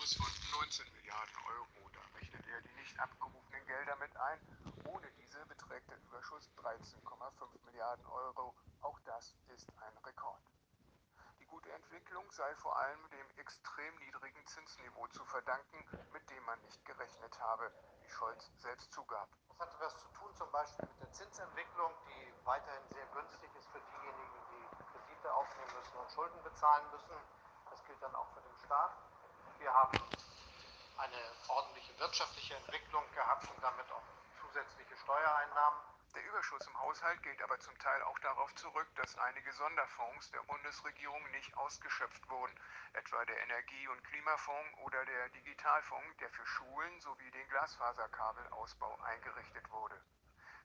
Überschuss von 19 Milliarden Euro. Da rechnet er die nicht abgerufenen Gelder mit ein. Ohne diese beträgt der Überschuss 13,5 Milliarden Euro. Auch das ist ein Rekord. Die gute Entwicklung sei vor allem dem extrem niedrigen Zinsniveau zu verdanken, mit dem man nicht gerechnet habe, wie Scholz selbst zugab. Das hatte was zu tun zum Beispiel mit der Zinsentwicklung, die weiterhin sehr günstig ist für diejenigen, die Kredite aufnehmen müssen und Schulden bezahlen müssen. Das gilt dann auch für den Staat. Wir haben eine ordentliche wirtschaftliche Entwicklung gehabt und damit auch zusätzliche Steuereinnahmen. Der Überschuss im Haushalt geht aber zum Teil auch darauf zurück, dass einige Sonderfonds der Bundesregierung nicht ausgeschöpft wurden, etwa der Energie- und Klimafonds oder der Digitalfonds, der für Schulen sowie den Glasfaserkabelausbau eingerichtet wurde.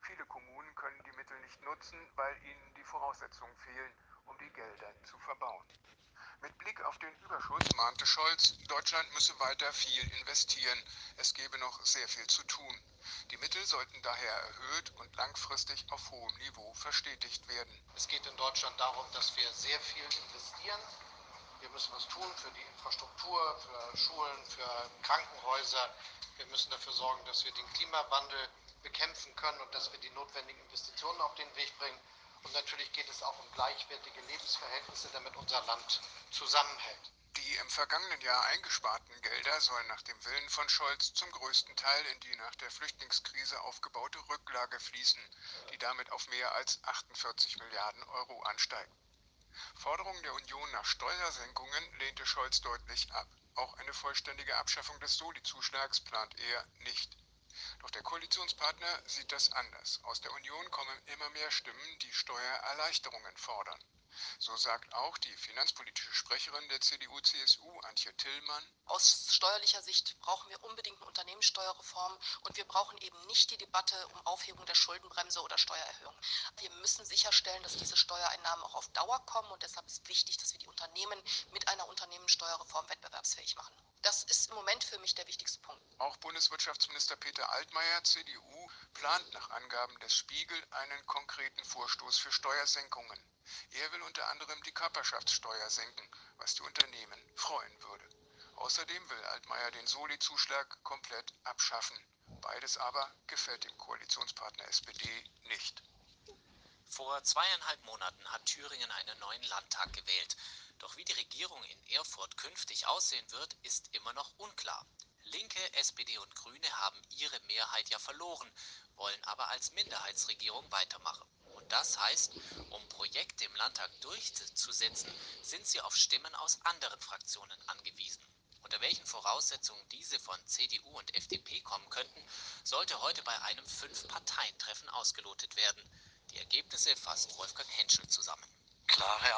Viele Kommunen können die Mittel nicht nutzen, weil ihnen die Voraussetzungen fehlen, um die Gelder zu verbauen. Mit Blick auf den Überschuss mahnte Scholz, Deutschland müsse weiter viel investieren. Es gebe noch sehr viel zu tun. Die Mittel sollten daher erhöht und langfristig auf hohem Niveau verstetigt werden. Es geht in Deutschland darum, dass wir sehr viel investieren. Wir müssen was tun für die Infrastruktur, für Schulen, für Krankenhäuser. Wir müssen dafür sorgen, dass wir den Klimawandel bekämpfen können und dass wir die notwendigen Investitionen auf den Weg bringen. Und natürlich geht es auch um gleichwertige Lebensverhältnisse, damit unser Land zusammenhält. Die im vergangenen Jahr eingesparten Gelder sollen nach dem Willen von Scholz zum größten Teil in die nach der Flüchtlingskrise aufgebaute Rücklage fließen, die damit auf mehr als 48 Milliarden Euro ansteigt. Forderungen der Union nach Steuersenkungen lehnte Scholz deutlich ab. Auch eine vollständige Abschaffung des Soli-Zuschlags plant er nicht. Doch der Koalitionspartner sieht das anders. Aus der Union kommen immer mehr Stimmen, die Steuererleichterungen fordern. So sagt auch die finanzpolitische Sprecherin der CDU-CSU, Antje Tillmann. Aus steuerlicher Sicht brauchen wir unbedingt eine Unternehmenssteuerreform und wir brauchen eben nicht die Debatte um Aufhebung der Schuldenbremse oder Steuererhöhung. Wir müssen sicherstellen, dass diese Steuereinnahmen auch auf Dauer kommen und deshalb ist wichtig, dass wir die Unternehmen mit einer Unternehmenssteuerreform wettbewerbsfähig machen. Das ist im Moment für mich der wichtigste Punkt. Auch Bundeswirtschaftsminister Peter Altmaier, CDU, plant nach Angaben des Spiegel einen konkreten Vorstoß für Steuersenkungen. Er will unter anderem die Körperschaftssteuer senken, was die Unternehmen freuen würde. Außerdem will Altmaier den Soli-Zuschlag komplett abschaffen. Beides aber gefällt dem Koalitionspartner SPD nicht. Vor zweieinhalb Monaten hat Thüringen einen neuen Landtag gewählt. Doch wie die Regierung in Erfurt künftig aussehen wird, ist immer noch unklar. Linke, SPD und Grüne haben ihre Mehrheit ja verloren, wollen aber als Minderheitsregierung weitermachen. Und das heißt, um Projekte im Landtag durchzusetzen, sind sie auf Stimmen aus anderen Fraktionen angewiesen. Unter welchen Voraussetzungen diese von CDU und FDP kommen könnten, sollte heute bei einem Fünf-Parteien-Treffen ausgelotet werden. Die Ergebnisse fasst Wolfgang Henschel zusammen. Klare